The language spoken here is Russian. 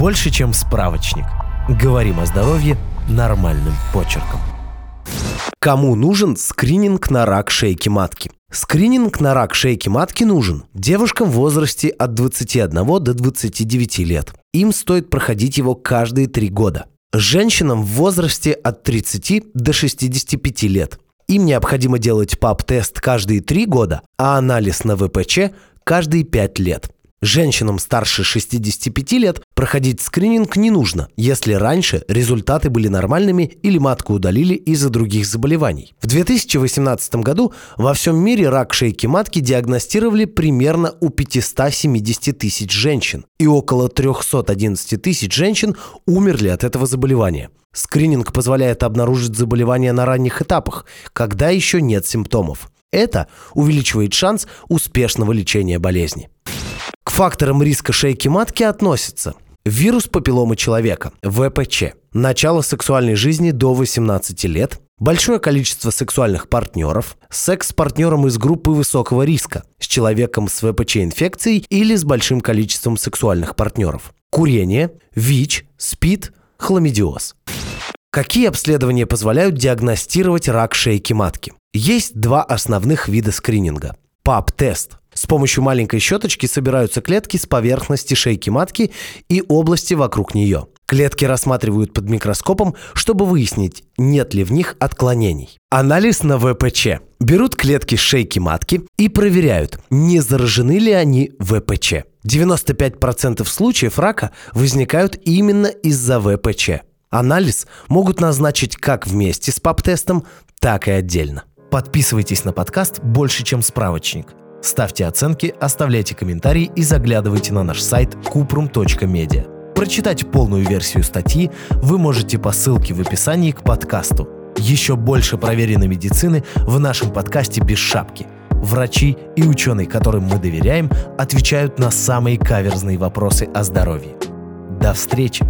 больше, чем справочник. Говорим о здоровье нормальным почерком. Кому нужен скрининг на рак шейки матки? Скрининг на рак шейки матки нужен девушкам в возрасте от 21 до 29 лет. Им стоит проходить его каждые три года. Женщинам в возрасте от 30 до 65 лет. Им необходимо делать ПАП-тест каждые три года, а анализ на ВПЧ каждые 5 лет. Женщинам старше 65 лет проходить скрининг не нужно, если раньше результаты были нормальными или матку удалили из-за других заболеваний. В 2018 году во всем мире рак шейки матки диагностировали примерно у 570 тысяч женщин, и около 311 тысяч женщин умерли от этого заболевания. Скрининг позволяет обнаружить заболевание на ранних этапах, когда еще нет симптомов. Это увеличивает шанс успешного лечения болезни. К факторам риска шейки матки относятся вирус папилломы человека, ВПЧ, начало сексуальной жизни до 18 лет, большое количество сексуальных партнеров, секс с партнером из группы высокого риска, с человеком с ВПЧ-инфекцией или с большим количеством сексуальных партнеров, курение, ВИЧ, СПИД, хламидиоз. Какие обследования позволяют диагностировать рак шейки матки? Есть два основных вида скрининга. ПАП-тест с помощью маленькой щеточки собираются клетки с поверхности шейки матки и области вокруг нее. Клетки рассматривают под микроскопом, чтобы выяснить, нет ли в них отклонений. Анализ на ВПЧ. Берут клетки с шейки матки и проверяют, не заражены ли они ВПЧ. 95% случаев рака возникают именно из-за ВПЧ. Анализ могут назначить как вместе с ПАП-тестом, так и отдельно. Подписывайтесь на подкаст «Больше, чем справочник». Ставьте оценки, оставляйте комментарии и заглядывайте на наш сайт kuprum.media. Прочитать полную версию статьи вы можете по ссылке в описании к подкасту. Еще больше проверенной медицины в нашем подкасте «Без шапки». Врачи и ученые, которым мы доверяем, отвечают на самые каверзные вопросы о здоровье. До встречи!